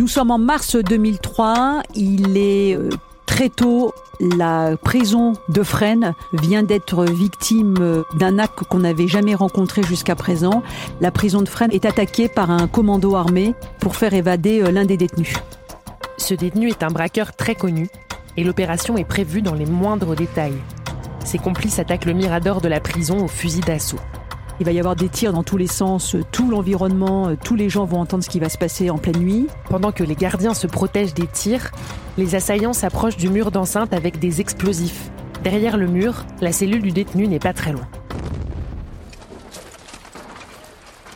Nous sommes en mars 2003. Il est euh, très tôt. La prison de Fresnes vient d'être victime euh, d'un acte qu'on n'avait jamais rencontré jusqu'à présent. La prison de Fresnes est attaquée par un commando armé pour faire évader euh, l'un des détenus. Ce détenu est un braqueur très connu et l'opération est prévue dans les moindres détails. Ses complices attaquent le mirador de la prison au fusil d'assaut. Il va y avoir des tirs dans tous les sens, tout l'environnement, tous les gens vont entendre ce qui va se passer en pleine nuit. Pendant que les gardiens se protègent des tirs, les assaillants s'approchent du mur d'enceinte avec des explosifs. Derrière le mur, la cellule du détenu n'est pas très loin.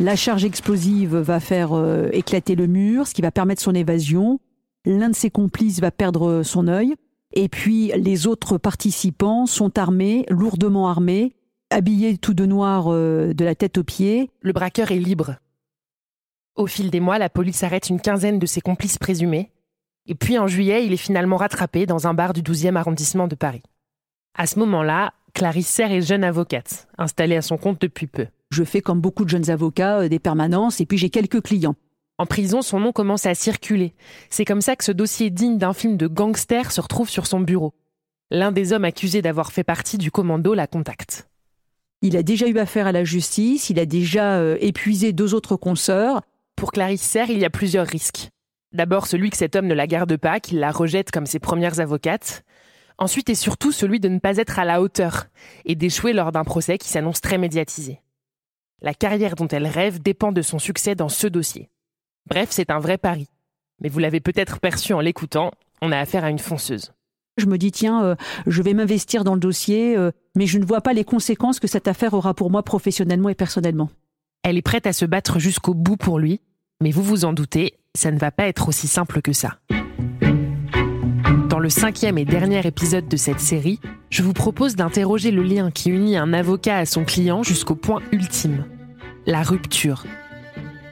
La charge explosive va faire euh, éclater le mur, ce qui va permettre son évasion. L'un de ses complices va perdre son œil. Et puis les autres participants sont armés, lourdement armés, habillés tout de noir euh, de la tête aux pieds. Le braqueur est libre. Au fil des mois, la police arrête une quinzaine de ses complices présumés. Et puis en juillet, il est finalement rattrapé dans un bar du 12e arrondissement de Paris. À ce moment-là, Clarisse Serre est jeune avocate, installée à son compte depuis peu. Je fais comme beaucoup de jeunes avocats euh, des permanences et puis j'ai quelques clients. En prison, son nom commence à circuler. C'est comme ça que ce dossier digne d'un film de gangster se retrouve sur son bureau. L'un des hommes accusés d'avoir fait partie du commando la contacte. Il a déjà eu affaire à la justice, il a déjà euh, épuisé deux autres consoeurs. Pour Clarisse Serre, il y a plusieurs risques. D'abord celui que cet homme ne la garde pas, qu'il la rejette comme ses premières avocates. Ensuite et surtout celui de ne pas être à la hauteur et d'échouer lors d'un procès qui s'annonce très médiatisé. La carrière dont elle rêve dépend de son succès dans ce dossier. Bref, c'est un vrai pari. Mais vous l'avez peut-être perçu en l'écoutant, on a affaire à une fonceuse. Je me dis, tiens, euh, je vais m'investir dans le dossier, euh, mais je ne vois pas les conséquences que cette affaire aura pour moi professionnellement et personnellement. Elle est prête à se battre jusqu'au bout pour lui, mais vous vous en doutez, ça ne va pas être aussi simple que ça. Dans le cinquième et dernier épisode de cette série, je vous propose d'interroger le lien qui unit un avocat à son client jusqu'au point ultime, la rupture.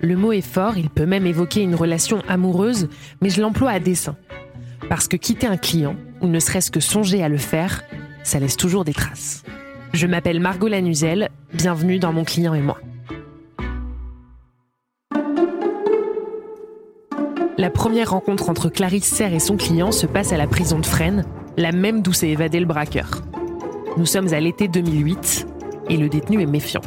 Le mot est fort, il peut même évoquer une relation amoureuse, mais je l'emploie à dessein. Parce que quitter un client, ou ne serait-ce que songer à le faire, ça laisse toujours des traces. Je m'appelle Margot Lanuzel, bienvenue dans Mon client et moi. La première rencontre entre Clarisse Serre et son client se passe à la prison de Fresnes, la même d'où s'est évadé le braqueur. Nous sommes à l'été 2008 et le détenu est méfiant.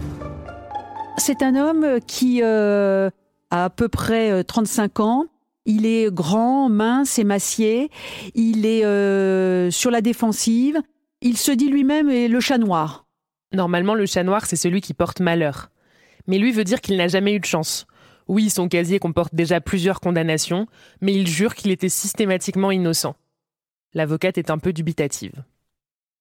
C'est un homme qui euh, a à peu près 35 euh, ans. Il est grand, mince, émacié. Il est euh, sur la défensive. Il se dit lui-même le chat noir. Normalement, le chat noir, c'est celui qui porte malheur. Mais lui veut dire qu'il n'a jamais eu de chance. Oui, son casier comporte déjà plusieurs condamnations, mais il jure qu'il était systématiquement innocent. L'avocate est un peu dubitative.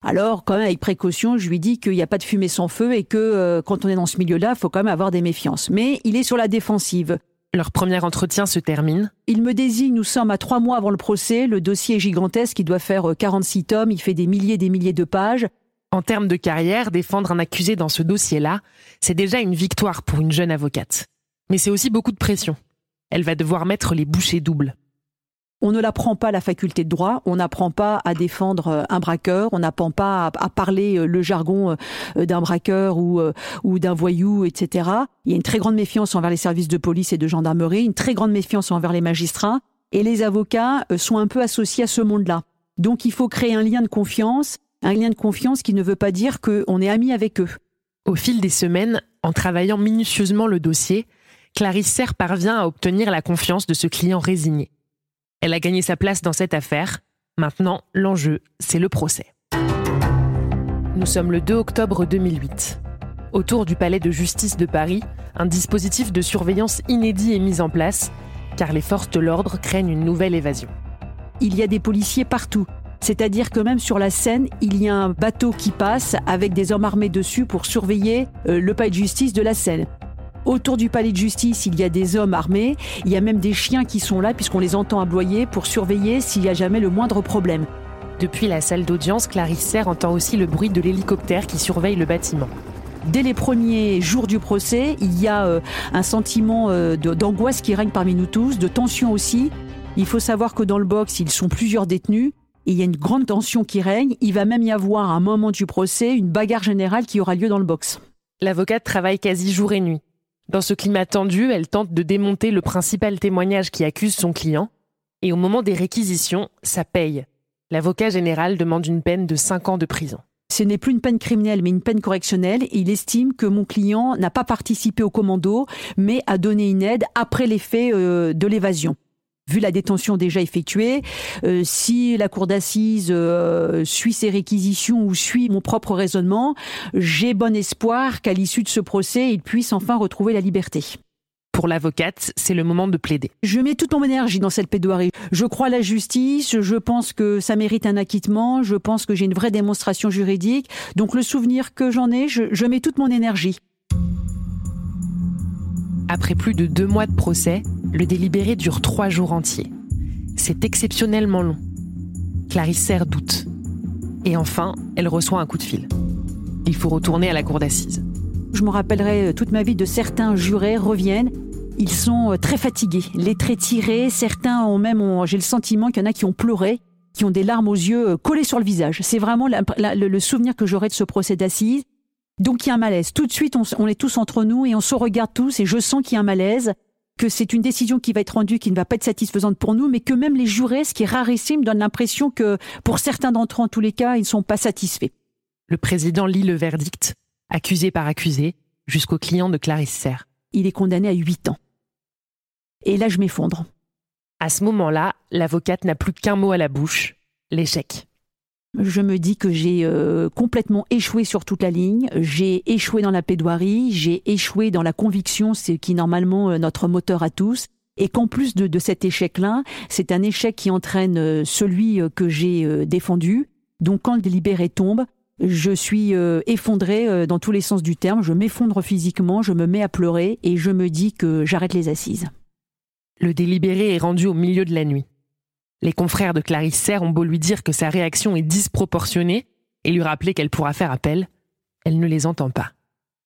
Alors, quand même, avec précaution, je lui dis qu'il n'y a pas de fumée sans feu et que euh, quand on est dans ce milieu-là, il faut quand même avoir des méfiances. Mais il est sur la défensive. Leur premier entretien se termine. Il me désigne, nous sommes à trois mois avant le procès, le dossier est gigantesque, il doit faire 46 euh, tomes, il fait des milliers et des milliers de pages. En termes de carrière, défendre un accusé dans ce dossier-là, c'est déjà une victoire pour une jeune avocate. Mais c'est aussi beaucoup de pression. Elle va devoir mettre les bouchées doubles. On ne l'apprend pas la faculté de droit, on n'apprend pas à défendre euh, un braqueur, on n'apprend pas à, parler euh, le jargon euh, d'un braqueur ou, ou d'un voyou, etc. Il y a une très grande méfiance envers les services de police et de gendarmerie, une très grande méfiance envers les magistrats, et les avocats sont un peu associés à ce monde-là. Donc il faut créer un lien de confiance, un lien de confiance qui ne veut pas dire qu'on est amis avec eux. Au fil des semaines, en travaillant minutieusement le dossier, Clarisse Serre parvient à obtenir la confiance de ce client résigné. Elle a gagné sa place dans cette affaire. Maintenant, l'enjeu, c'est le procès. Nous sommes le 2 octobre 2008. Autour du palais de justice de Paris, un dispositif de surveillance inédit est mis en place, car les forces de l'ordre craignent une nouvelle évasion. Il y a des policiers partout. C'est-à-dire que même sur la Seine, il y a un bateau qui passe avec des hommes armés dessus pour surveiller euh, le palais de justice de la Seine. Autour du palais de justice, il y a des hommes armés, il y a même des chiens qui sont là puisqu'on les entend aboyer pour surveiller s'il y a jamais le moindre problème. Depuis la salle d'audience, Clarisse Serre entend aussi le bruit de l'hélicoptère qui surveille le bâtiment. Dès les premiers jours du procès, il y a euh, un sentiment euh, d'angoisse qui règne parmi nous tous, de tension aussi. Il faut savoir que dans le box, ils sont plusieurs détenus. Et il y a une grande tension qui règne. Il va même y avoir à un moment du procès une bagarre générale qui aura lieu dans le box. L'avocate travaille quasi jour et nuit. Dans ce climat tendu, elle tente de démonter le principal témoignage qui accuse son client, Et au moment des réquisitions, ça paye. L'avocat général demande une peine de 5 ans de prison. Ce n'est plus une peine criminelle, mais une peine correctionnelle. Il estime que mon client n'a pas participé au commando, mais a donné une aide après les faits euh, de l'évasion vu la détention déjà effectuée, euh, si la cour d'assises euh, suit ses réquisitions ou suit mon propre raisonnement, j'ai bon espoir qu'à l'issue de ce procès, il puisse enfin retrouver la liberté. Pour l'avocate, c'est le moment de plaider. Je mets toute mon énergie dans cette plaidoirie. Je crois à la justice, je pense que ça mérite un acquittement, je pense que j'ai une vraie démonstration juridique. Donc le souvenir que j'en ai, je, je mets toute mon énergie. Après plus de deux mois de procès, le délibéré dure trois jours entiers. C'est exceptionnellement long. Clarisse doute. Et enfin, elle reçoit un coup de fil. Il faut retourner à la cour d'assises. Je me rappellerai euh, toute ma vie de certains jurés reviennent. Ils sont euh, très fatigués, les traits tirés. Certains ont même, j'ai le sentiment qu'il y en a qui ont pleuré, qui ont des larmes aux yeux euh, collées sur le visage. C'est vraiment le, souvenir que j'aurai de ce procès d'assises. Donc il y a un malaise. Tout de suite, on, est tous entre nous et on se regarde tous et je sens qu'il y a un malaise, que c'est une décision qui va être rendue, qui ne va pas être satisfaisante pour nous, mais que même les jurés, ce qui est rarissime, donnent l'impression que pour certains d'entre eux, en tous les cas, ils ne sont pas satisfaits. Le président lit le verdict accusé par accusé, jusqu'au client de Clarisse Serre. Il est condamné à 8 ans. Et là, je m'effondre. À ce moment-là, l'avocate n'a plus qu'un mot à la bouche, l'échec. Je me dis que j'ai euh, complètement échoué sur toute la ligne, j'ai échoué dans la plaidoirie, j'ai échoué dans la conviction, c'est qui normalement euh, notre moteur à tous, et qu'en plus de, de cet échec-là, c'est un échec qui entraîne euh, celui que j'ai défendu. Donc quand le délibéré tombe, je suis euh, effondrée euh, dans tous les sens du terme, je m'effondre physiquement, je me mets à pleurer et je me dis que j'arrête les assises. Le délibéré est rendu au milieu de la nuit. Les confrères de Clarisse Serre ont beau lui dire que sa réaction est disproportionnée et lui rappeler qu'elle pourra faire appel, elle ne les entend pas.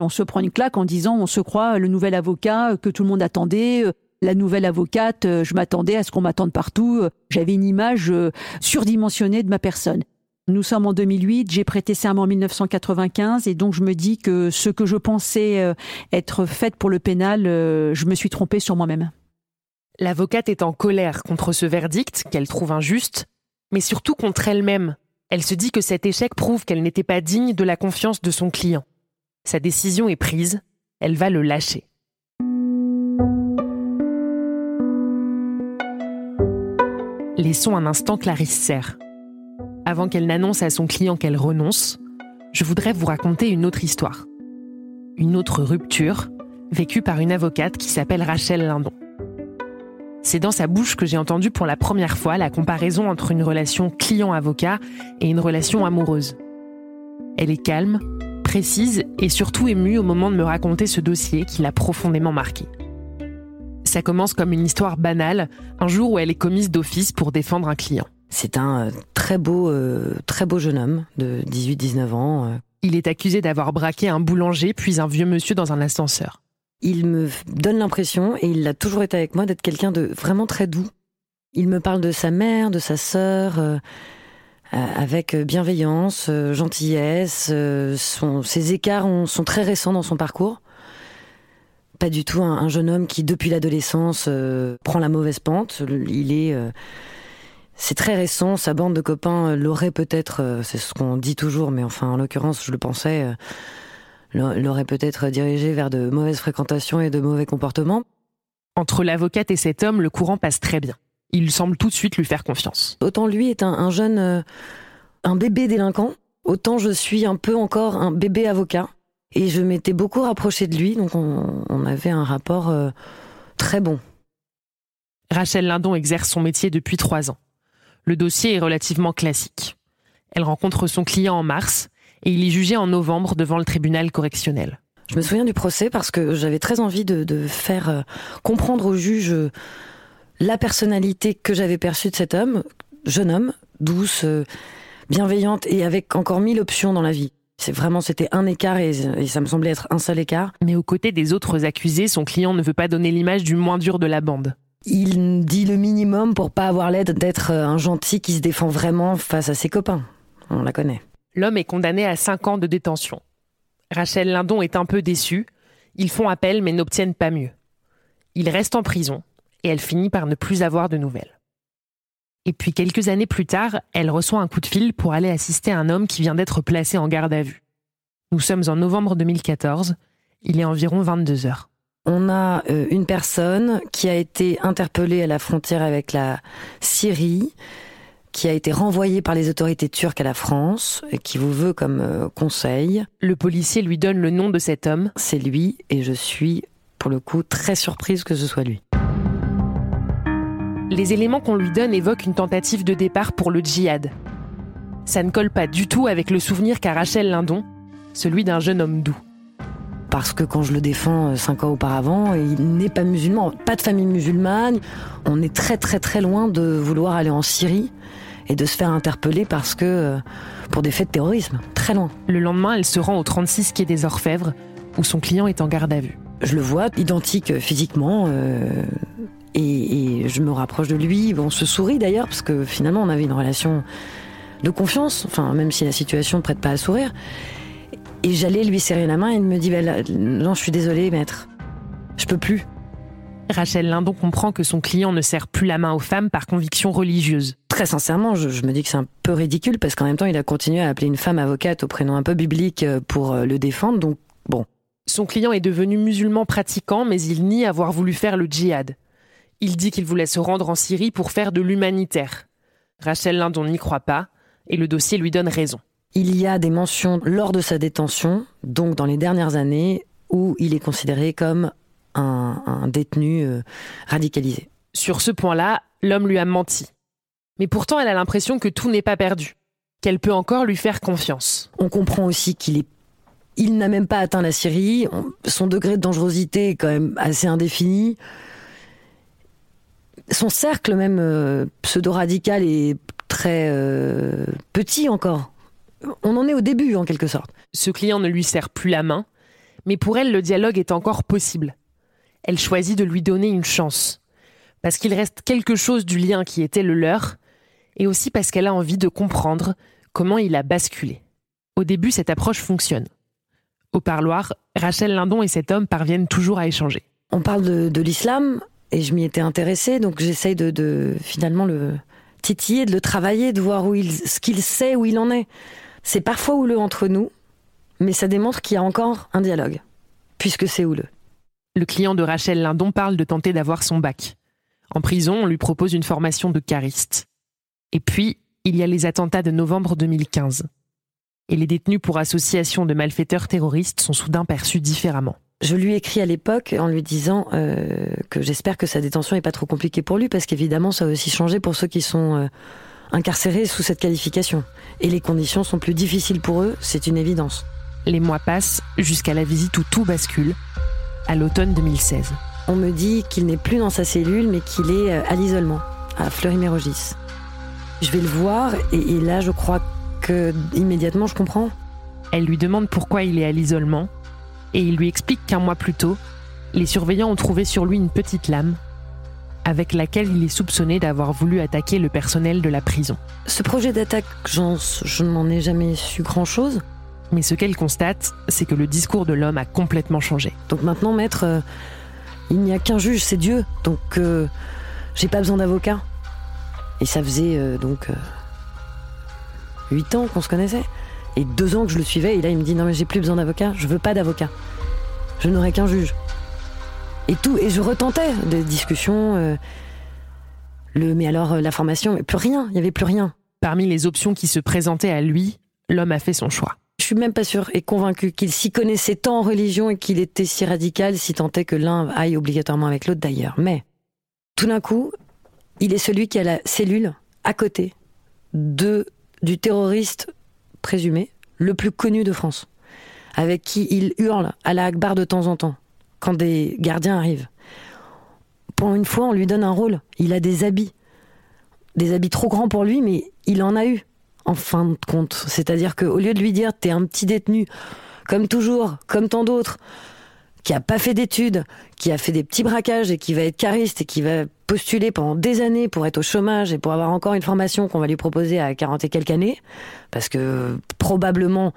On se prend une claque en disant on se croit le nouvel avocat que tout le monde attendait, la nouvelle avocate, je m'attendais à ce qu'on m'attende partout, j'avais une image surdimensionnée de ma personne. Nous sommes en 2008, j'ai prêté serment en 1995 et donc je me dis que ce que je pensais euh, être fait pour le pénal, euh, je me suis trompée sur moi-même. L'avocate est en colère contre ce verdict qu'elle trouve injuste, mais surtout contre elle-même. Elle se dit que cet échec prouve qu'elle n'était pas digne de la confiance de son client. Sa décision est prise, elle va le lâcher. Laissons un instant Clarisse Serre avant qu'elle n'annonce à son client qu'elle renonce, je voudrais vous raconter une autre histoire. Une autre rupture, vécue par une avocate qui s'appelle Rachel Lindon. C'est dans sa bouche que j'ai entendu pour la première fois la comparaison entre une relation client-avocat et une relation amoureuse. Elle est calme, précise et surtout émue au moment de me raconter ce dossier qui l'a profondément marqué. Ça commence comme une histoire banale, un jour où elle est commise d'office pour défendre un client. C'est un euh, très beau, euh, très beau jeune homme de 18-19 ans. Euh. Il est accusé d'avoir braqué un boulanger puis un vieux monsieur dans un ascenseur. Il me donne l'impression, et il a toujours été avec moi, d'être quelqu'un de vraiment très doux. Il me parle de sa mère, de sa sœur, avec bienveillance, gentillesse. Ses écarts sont très récents dans son parcours. Pas du tout un, un jeune homme qui, depuis l'adolescence, prend la mauvaise pente. Il est c'est très récent, sa bande de copains l'aurait peut-être, euh, c'est ce qu'on dit toujours, mais enfin en l'occurrence je le pensais, euh, l'aurait peut-être dirigé vers de mauvaises fréquentations et de mauvais comportements. Entre l'avocate et cet homme, le courant passe très bien. Il semble tout de suite lui faire confiance. Autant lui est un, jeune, euh, un bébé délinquant, autant je suis un peu encore un bébé avocat. Et je m'étais beaucoup rapproché de lui, donc on, on avait un rapport très bon. Rachel Lindon exerce son métier depuis trois ans. Le dossier est relativement classique. Elle rencontre son client en mars et il est jugé en novembre devant le tribunal correctionnel. Je me souviens du procès parce que j'avais très envie de, faire euh, comprendre au juge euh, la personnalité que j'avais perçue de cet homme, jeune homme, douce, euh, bienveillante et avec encore mille options dans la vie. C'est vraiment, c'était un écart et, et, ça me semblait être un seul écart. Mais aux côtés des autres accusés, son client ne veut pas donner l'image du moins dur de la bande. Il dit le minimum pour pas avoir l'aide d'être un gentil qui se défend vraiment face à ses copains. On la connaît. L'homme est condamné à 5 ans de détention. Rachel Lindon est un peu déçue. Ils font appel mais n'obtiennent pas mieux. Il reste en prison et elle finit par ne plus avoir de nouvelles. Et puis quelques années plus tard, elle reçoit un coup de fil pour aller assister un homme qui vient d'être placé en garde à vue. Nous sommes en novembre 2014, il est environ 22 heures. On a euh, une personne qui a été interpellée à la frontière avec la Syrie, qui a été renvoyée par les autorités turques à la France, et qui vous veut comme euh, conseil. Le policier lui donne le nom de cet homme. C'est lui, et je suis, pour le coup, très surprise que ce soit lui. Les éléments qu'on lui donne évoquent une tentative de départ pour le djihad. Ça ne colle pas du tout avec le souvenir qu'a Rachel Lindon, celui d'un jeune homme doux. Parce que quand je le défends euh, cinq ans auparavant, il n'est pas musulman, pas de famille musulmane. On est très très très loin de vouloir aller en Syrie et de se faire interpeller parce que euh, pour des faits de terrorisme, très loin. Le lendemain, elle se rend au 36 quai des Orfèvres, où son client est en garde à vue. Je le vois, identique physiquement, euh, et, et, je me rapproche de lui. On se sourit d'ailleurs, parce que finalement, on avait une relation de confiance, enfin, même si la situation ne prête pas à sourire. Et j'allais lui serrer la main et il me dit bah, Non, je suis désolé, maître. Je peux plus. Rachel Lindon comprend que son client ne serre plus la main aux femmes par conviction religieuse. Très sincèrement, je, je me dis que c'est un peu ridicule parce qu'en même temps, il a continué à appeler une femme avocate au prénom un peu biblique euh, pour euh, le défendre. Donc, bon. Son client est devenu musulman pratiquant, mais il nie avoir voulu faire le djihad. Il dit qu'il voulait se rendre en Syrie pour faire de l'humanitaire. Rachel Lindon n'y croit pas et le dossier lui donne raison. Il y a des mentions lors de sa détention, donc dans les dernières années, où il est considéré comme un, un détenu euh, radicalisé. Sur ce point-là, l'homme lui a menti. Mais pourtant, elle a l'impression que tout n'est pas perdu, qu'elle peut encore lui faire confiance. On comprend aussi qu'il est il n'a même pas atteint la Syrie. Son degré de dangerosité est quand même assez indéfini. Son cercle même euh, pseudo-radical est très euh, petit encore. On en est au début en quelque sorte. Ce client ne lui serre plus la main, mais pour elle le dialogue est encore possible. Elle choisit de lui donner une chance, parce qu'il reste quelque chose du lien qui était le leur, et aussi parce qu'elle a envie de comprendre comment il a basculé. Au début, cette approche fonctionne. Au parloir, Rachel Lindon et cet homme parviennent toujours à échanger. On parle de, l'islam, et je m'y étais intéressée, donc j'essaye de, de, finalement le titiller, de le travailler, de voir où il, ce qu'il sait, où il en est. C'est parfois houleux entre nous, mais ça démontre qu'il y a encore un dialogue, puisque c'est houleux. Le client de Rachel Lindon parle de tenter d'avoir son bac. En prison, on lui propose une formation de cariste. Et puis, il y a les attentats de novembre 2015. Et les détenus pour association de malfaiteurs terroristes sont soudain perçus différemment. Je lui ai écrit à l'époque en lui disant euh, que j'espère que sa détention n'est pas trop compliquée pour lui, parce qu'évidemment, ça a aussi changé pour ceux qui sont euh, incarcérés sous cette qualification. Et les conditions sont plus difficiles pour eux, c'est une évidence. Les mois passent jusqu'à la visite où tout bascule, à l'automne 2016. On me dit qu'il n'est plus dans sa cellule, mais qu'il est euh, à l'isolement, à Fleury-Mérogis. Je vais le voir, et, et là, je crois que immédiatement, je comprends. Elle lui demande pourquoi il est à l'isolement, et il lui explique qu'un mois plus tôt, les surveillants ont trouvé sur lui une petite lame avec laquelle il est soupçonné d'avoir voulu attaquer le personnel de la prison. Ce projet d'attaque, je n'en ai jamais su grand-chose. Mais ce qu'elle constate, c'est que le discours de l'homme a complètement changé. Donc maintenant, maître, euh, il n'y a qu'un juge, c'est Dieu. Donc euh, j'ai pas besoin d'avocat. Et ça faisait euh, donc huit ans qu'on se connaissait. Et deux ans que je le suivais. Et là, il me dit non mais j'ai plus besoin d'avocat. Je veux pas d'avocat. Je n'aurai qu'un juge et tout. Et je retentais des discussions. Le, mais alors la formation, mais plus rien. Il y avait plus rien. Parmi les options qui se présentaient à lui, l'homme a fait son choix. Je suis même pas sûr et convaincu qu'il s'y connaissait tant en religion et qu'il était si radical, si tant est que l'un aille obligatoirement avec l'autre d'ailleurs. Mais tout d'un coup, il est celui qui a la cellule à côté de du terroriste présumé le plus connu de France, avec qui il hurle à la Akbar de temps en temps quand des gardiens arrivent. Pour une fois, on lui donne un rôle. Il a des habits. Des habits trop grands pour lui, mais il en a eu, en fin de compte. C'est-à-dire qu'au lieu de lui dire, t'es un petit détenu, comme toujours, comme tant d'autres, qui a pas fait d'études, qui a fait des petits braquages et qui va être cariste et qui va postuler pendant des années pour être au chômage et pour avoir encore une formation qu'on va lui proposer à 40 et quelques années, parce que probablement,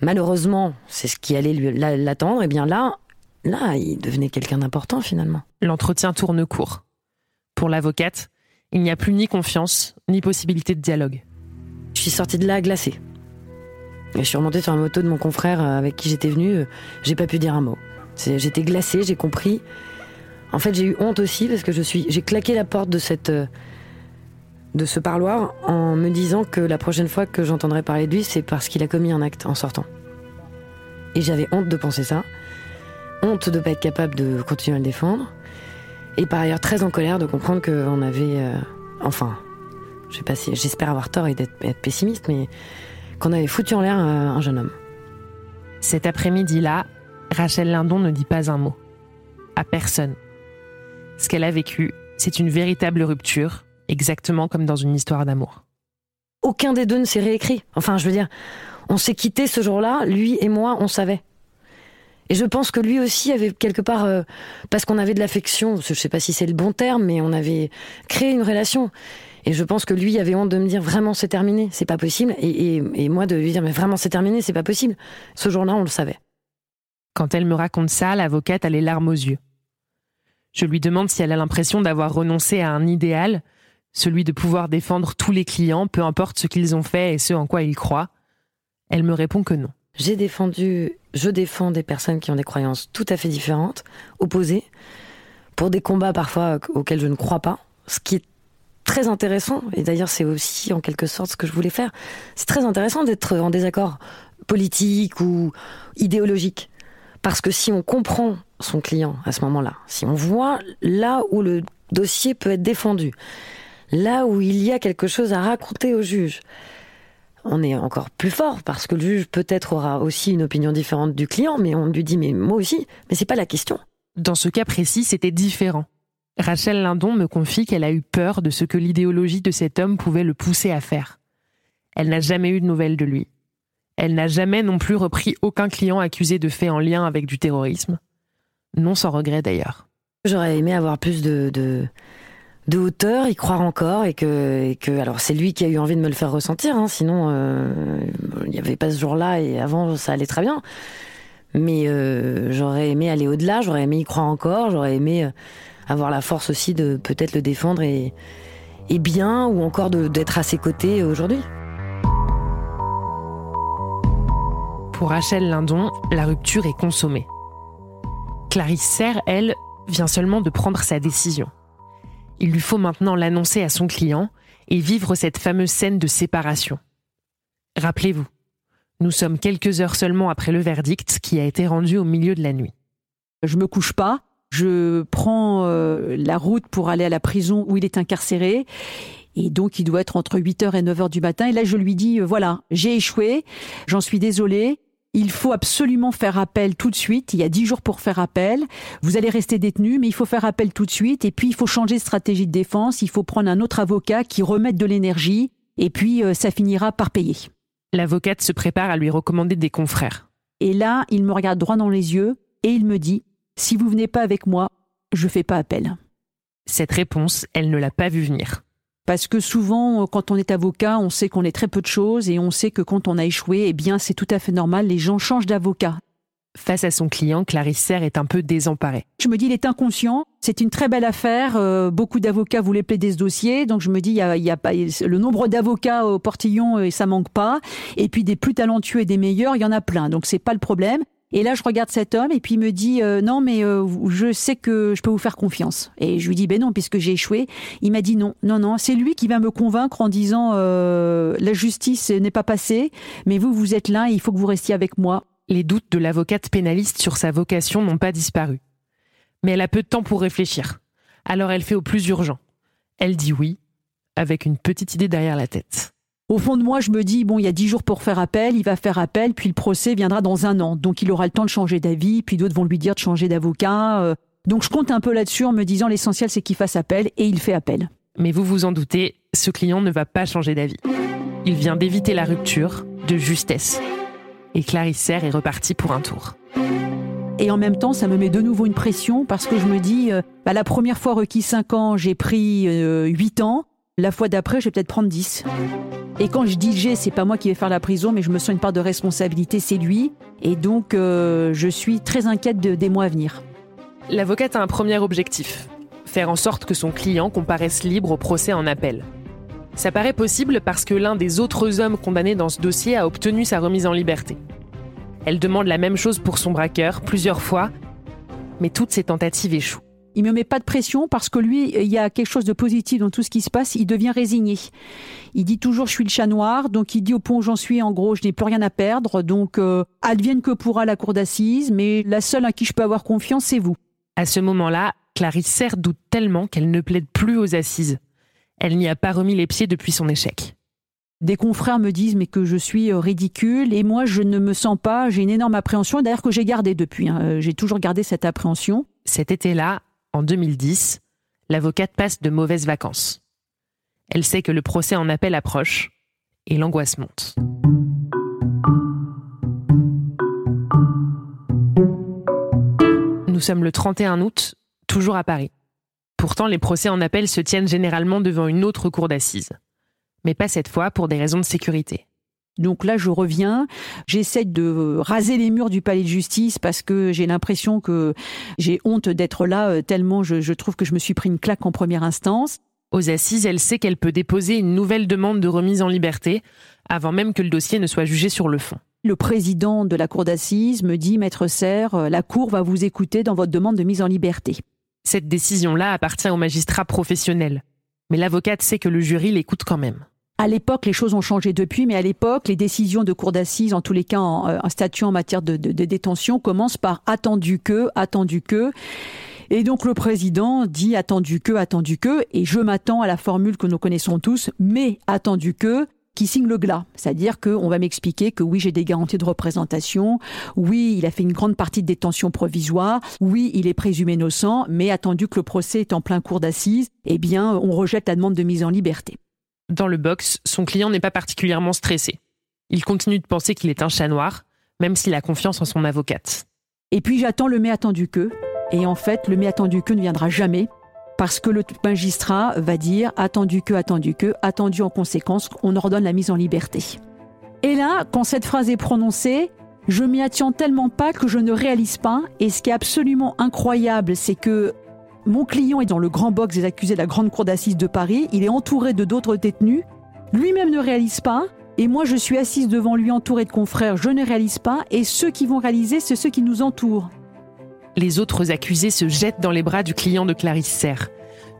malheureusement, c'est ce qui allait l'attendre, et bien là, Là, il devenait quelqu'un d'important finalement. L'entretien tourne court. Pour l'avocate, Il n'y a plus ni confiance, ni possibilité de dialogue. Suis sortie de là glacée. Je suis remontée sur la moto de mon confrère euh, avec qui j'étais venue. euh, J'ai pas pu dire un mot. J'étais glacée, j'ai compris. En fait, j'ai eu honte aussi parce que je suis, j'ai claqué la porte de cette, euh, de ce parloir en me disant que la prochaine fois que j'entendrai parler de lui, c'est parce qu'il a commis un acte en sortant. Et j'avais honte de penser ça, honte de pas être capable de continuer à le défendre, et par ailleurs très en colère de comprendre qu'on avait, enfin, je sais pas si, j'espère avoir tort et d'être être pessimiste, mais qu'on avait foutu en l'air un jeune homme. Cet après-midi-là, Rachel Lindon ne dit pas un mot. À personne. Ce qu'elle a vécu, c'est une véritable rupture, exactement comme dans une histoire d'amour. Aucun des deux ne s'est réécrit. Enfin, je veux dire, on s'est quitté ce jour-là, lui et moi, on savait. Et je pense que lui aussi avait quelque part, euh, parce qu'on avait de l'affection, je sais pas si c'est le bon terme, mais on avait créé une relation. Et je pense que lui avait honte de me dire vraiment c'est terminé, c'est pas possible. Et, et- et moi de lui dire mais vraiment c'est terminé, c'est pas possible. Ce jour-là, on le savait. Quand elle me raconte ça, l'avocate a les larmes aux yeux. Je lui demande si elle a l'impression d'avoir renoncé à un idéal, celui de pouvoir défendre tous les clients, peu importe ce qu'ils ont fait et ce en quoi ils croient. Elle me répond que non. J'ai défendu, je défends des personnes qui ont des croyances tout à fait différentes, opposées, pour des combats parfois auxquels je ne crois pas, ce qui est très intéressant, et d'ailleurs c'est aussi en quelque sorte ce que je voulais faire. C'est très intéressant d'être en désaccord politique ou idéologique, parce que si on comprend son client à ce moment-là, si on voit là où le dossier peut être défendu, là où il y a quelque chose à raconter au juge, on est encore plus fort parce que le juge peut-être aura aussi une opinion différente du client, mais on lui dit mais moi aussi, mais c'est pas la question. Dans ce cas précis, c'était différent. Rachel Lindon me confie qu'elle a eu peur de ce que l'idéologie de cet homme pouvait le pousser à faire. Elle n'a jamais eu de nouvelles de lui. Elle n'a jamais non plus repris aucun client accusé de faits en lien avec du terrorisme. Non sans regret d'ailleurs. J'aurais aimé avoir plus de, de, hauteur, y croire encore, et que, et que alors c'est lui qui a eu envie de me le faire ressentir, hein, sinon euh, il n'y avait pas ce jour-là et avant ça allait très bien. Mais euh, j'aurais aimé aller au-delà, j'aurais aimé y croire encore, j'aurais aimé euh, avoir la force aussi de peut-être le défendre et, et bien, ou encore d'être à ses côtés aujourd'hui. Pour Rachel Lindon, la rupture est consommée. Clarisse Serre, elle, vient seulement de prendre sa décision. Il lui faut maintenant l'annoncer à son client et vivre cette fameuse scène de séparation. Rappelez-vous, nous sommes quelques heures seulement après le verdict qui a été rendu au milieu de la nuit. Je me couche pas. Je prends euh, la route pour aller à la prison où il est incarcéré. Et donc, il doit être entre 8h et 9h du matin. Et là, je lui dis, euh, voilà, j'ai échoué. J'en suis désolée. Il faut absolument faire appel tout de suite. Il y a 10 jours pour faire appel. Vous allez rester détenu, mais il faut faire appel tout de suite. Et puis, il faut changer de stratégie de défense. Il faut prendre un autre avocat qui remette de l'énergie. Et puis, euh, ça finira par payer. L'avocate se prépare à lui recommander des confrères. Et là, il me regarde droit dans les yeux et il me dit Si vous venez pas avec moi, je fais pas appel. Cette réponse, elle ne l'a pas vu venir. Parce que souvent, euh, quand on est avocat, on sait qu'on est très peu de choses et on sait que quand on a échoué, eh bien, c'est tout à fait normal. Les gens changent d'avocat. Face à son client, Clarisse Serre est un peu désemparée. Je me dis, il est inconscient. C'est une très belle affaire. euh, beaucoup d'avocats voulaient plaider ce dossier. Donc, je me dis, il y a, il y a pas, le nombre d'avocats au portillon, euh, ça manque pas. Et puis, des plus talentueux et des meilleurs, il y en a plein. Donc, c'est pas le problème. Et là, je regarde cet homme et puis il me dit, euh, non, mais euh, je sais que je peux vous faire confiance. Et je lui dis, ben non, puisque j'ai échoué. Il m'a dit non, non, non. C'est lui qui va me convaincre en disant, euh, la justice n'est pas passée, mais vous, vous êtes là et il faut que vous restiez avec moi. Les doutes de l'avocate pénaliste sur sa vocation n'ont pas disparu. Mais elle a peu de temps pour réfléchir. Alors elle fait au plus urgent. Elle dit oui, avec une petite idée derrière la tête. Au fond de moi, je me dis, bon, il y a dix jours pour faire appel, il va faire appel, puis le procès viendra dans un an. Donc il aura le temps de changer d'avis, puis d'autres vont lui dire de changer d'avocat. euh. Donc je compte un peu là-dessus en me disant, l'essentiel c'est qu'il fasse appel, et il fait appel. Mais vous vous en doutez, ce client ne va pas changer d'avis. Il vient d'éviter la rupture, de justesse. Et Clarisse Serre est repartie pour un tour. Et en même temps, ça me met de nouveau une pression parce que je me dis, euh, bah, la première fois requis 5 ans, j'ai pris euh, 8 ans. La fois d'après, je vais peut-être prendre 10. Et quand je dis j'ai, c'est pas moi qui vais faire la prison, mais je me sens une part de responsabilité, c'est lui. Et donc, euh, je suis très inquiète de- des mois à venir. L'avocate a un premier objectif, faire en sorte que son client comparaisse libre au procès en appel. Ça paraît possible parce que l'un des autres hommes condamnés dans ce dossier a obtenu sa remise en liberté. Elle demande la même chose pour son braqueur plusieurs fois, mais toutes ses tentatives échouent. Il me met pas de pression parce que lui, il y a quelque chose de positif dans tout ce qui se passe. Il devient résigné. Il dit toujours je suis le chat noir, donc il dit au point où j'en suis, en gros, je n'ai plus rien à perdre, donc euh, advienne que pourra la cour d'assises, mais la seule à qui je peux avoir confiance, c'est vous. À ce moment-là, Clarisse doute tellement qu'elle ne plaide plus aux assises. Elle n'y a pas remis les pieds depuis son échec. Des confrères me disent mais que je suis euh, ridicule et moi je ne me sens pas, j'ai une énorme appréhension d'ailleurs que j'ai gardé depuis, hein. Euh, j'ai toujours gardé cette appréhension. Cet été-là, en 2010, l'avocate passe de mauvaises vacances. Elle sait que le procès en appel approche et l'angoisse monte. Nous sommes le 31 août, toujours à Paris. Pourtant, les procès en appel se tiennent généralement devant une autre cour d'assises. Mais pas cette fois pour des raisons de sécurité. Donc là, je reviens, j'essaie de raser les murs du palais de justice parce que j'ai l'impression que j'ai honte d'être là euh, tellement je, je, trouve que je me suis pris une claque en première instance. Aux assises, elle sait qu'elle peut déposer une nouvelle demande de remise en liberté avant même que le dossier ne soit jugé sur le fond. Le président de la cour d'assises me dit, Maître Serre, euh, la cour va vous écouter dans votre demande de mise en liberté. Cette décision-là appartient au magistrat professionnel. Mais l'avocate sait que le jury l'écoute quand même. À l'époque, les choses ont changé depuis, mais à l'époque, les décisions de cour d'assises, en tous les cas en, euh, statut en matière de, de, de détention, commencent par attendu que, attendu que. Et donc le président dit attendu que, attendu que, et je m'attends à la formule que nous connaissons tous, mais attendu que, qui signe le glas. C'est-à-dire qu'on va m'expliquer que oui, j'ai des garanties de représentation, oui, il a fait une grande partie de détention provisoire, oui, il est présumé innocent, mais attendu que le procès est en plein cours d'assises, eh bien, on rejette la demande de mise en liberté. Dans le box, son client n'est pas particulièrement stressé. Il continue de penser qu'il est un chat noir, même s'il a confiance en son avocate. Et puis j'attends le mais attendu que, et en fait, le mais attendu que ne viendra jamais, parce que le magistrat va dire attendu que, attendu que, attendu en conséquence, on ordonne la mise en liberté. Et là, quand cette phrase est prononcée, je m'y attends tellement pas que je ne réalise pas. Et ce qui est absolument incroyable, c'est que mon client est dans le grand box des accusés de la grande cour d'assises de Paris. Il est entouré de d'autres détenus. Lui-même ne réalise pas. Et moi, je suis assise devant lui entourée de confrères. Je ne réalise pas. Et ceux qui vont réaliser, c'est ceux qui nous entourent. Les autres accusés se jettent dans les bras du client de Clarisse Serre.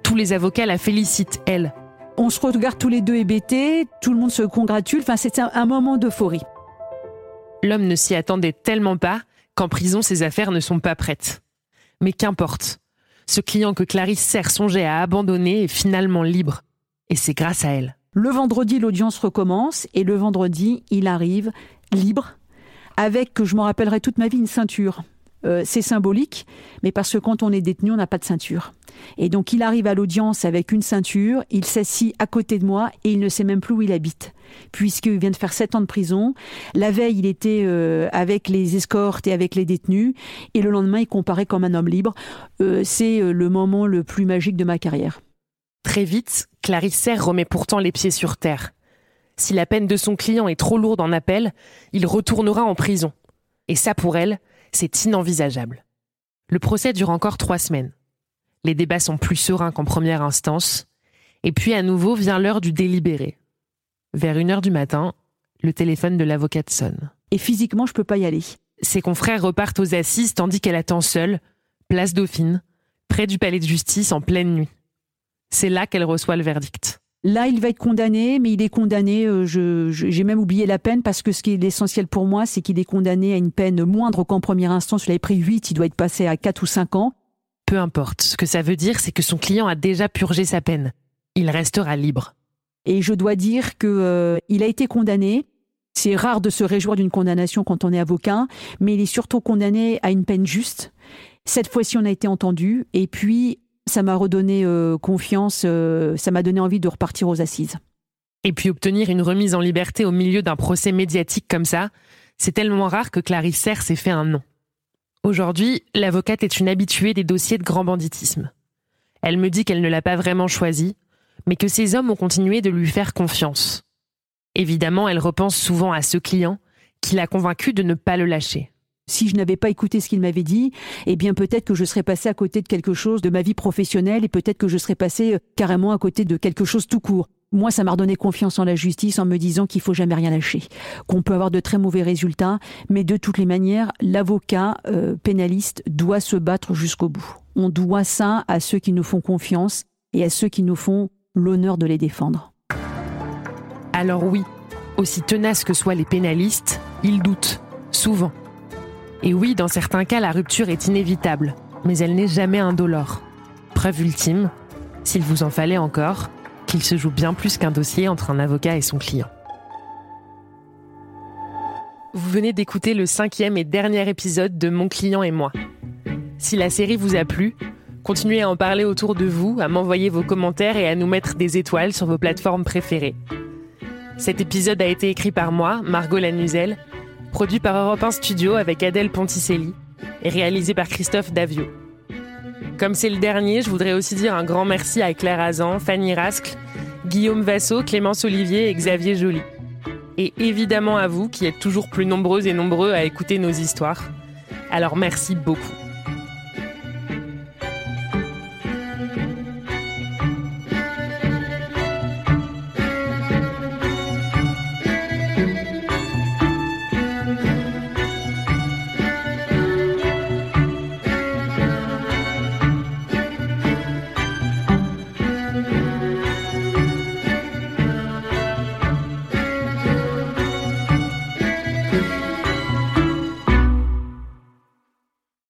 Tous les avocats la félicitent, elle. On se regarde tous les deux hébétés, tout le monde se congratule, enfin c'est un, un moment d'euphorie. L'homme ne s'y attendait tellement pas qu'en prison ses affaires ne sont pas prêtes. Mais qu'importe. Ce client que Clarisse Serre songeait à abandonner est finalement libre. Et c'est grâce à elle. Le vendredi, l'audience recommence et le vendredi, il arrive libre avec, que je m'en rappellerai toute ma vie, une ceinture. Euh, c'est symbolique, mais parce que quand on est détenu, on n'a pas de ceinture. Et donc il arrive à l'audience avec une ceinture, il s'assit à côté de moi et il ne sait même plus où il habite, puisqu'il vient de faire sept ans de prison. La veille, il était euh, avec les escortes et avec les détenus, et le lendemain, il comparait comme un homme libre. Euh, c'est le moment le plus magique de ma carrière. Très vite, Clarisse Serre remet pourtant les pieds sur terre. Si la peine de son client est trop lourde en appel, il retournera en prison. Et ça, pour elle, c'est inenvisageable. Le procès dure encore trois semaines. Les débats sont plus sereins qu'en première instance. Et puis à nouveau vient l'heure du délibéré. Vers une heure du matin, le téléphone de l'avocate sonne. Et physiquement, je peux pas y aller. Ses confrères repartent aux assises tandis qu'elle attend seule, place Dauphine, près du palais de justice en pleine nuit. C'est là qu'elle reçoit le verdict. Là, il va être condamné, mais il est condamné, euh, je, j'ai même oublié la peine, parce que ce qui est essentiel pour moi, c'est qu'il est condamné à une peine moindre qu'en première instance. Il avait pris 8, il doit être passé à 4 ou 5 ans. Peu importe. Ce que ça veut dire, c'est que son client a déjà purgé sa peine. Il restera libre. Et je dois dire que euh, il a été condamné. C'est rare de se réjouir d'une condamnation quand on est avocat, mais il est surtout condamné à une peine juste. Cette fois-ci, on a été entendu. Et puis, ça m'a redonné euh, confiance, euh, ça m'a donné envie de repartir aux assises. Et puis obtenir une remise en liberté au milieu d'un procès médiatique comme ça, c'est tellement rare que Clarisse Serre s'est fait un nom. Aujourd'hui, l'avocate est une habituée des dossiers de grand banditisme. Elle me dit qu'elle ne l'a pas vraiment choisi, mais que ces hommes ont continué de lui faire confiance. Évidemment, elle repense souvent à ce client qui l'a convaincu de ne pas le lâcher. Si je n'avais pas écouté ce qu'il m'avait dit, eh bien peut-être que je serais passé à côté de quelque chose de ma vie professionnelle et peut-être que je serais passé euh, carrément à côté de quelque chose tout court. Moi, ça m'a redonné confiance en la justice en me disant qu'il faut jamais rien lâcher, qu'on peut avoir de très mauvais résultats, mais de toutes les manières, l'avocat euh, pénaliste doit se battre jusqu'au bout. On doit ça à ceux qui nous font confiance et à ceux qui nous font l'honneur de les défendre. Alors oui, aussi tenaces que soient les pénalistes, ils doutent, souvent. Et oui, dans certains cas, la rupture est inévitable, mais elle n'est jamais indolore. Preuve ultime, s'il vous en fallait encore, qu'il se joue bien plus qu'un dossier entre un avocat et son client. Vous venez d'écouter le cinquième et dernier épisode de Mon client et moi. Si la série vous a plu, continuez à en parler autour de vous, à m'envoyer vos commentaires et à nous mettre des étoiles sur vos plateformes préférées. Cet épisode a été écrit par moi, Margot Lanuzel, produit par Europe 1 Studio avec Adèle Ponticelli et réalisé par Christophe Davio. Comme c'est le dernier, je voudrais aussi dire un grand merci à Claire Azan, Fanny Rascle, Guillaume Vassot, Clémence Olivier et Xavier Joly. Et évidemment à vous qui êtes toujours plus nombreuses et nombreux à écouter nos histoires. Alors merci beaucoup.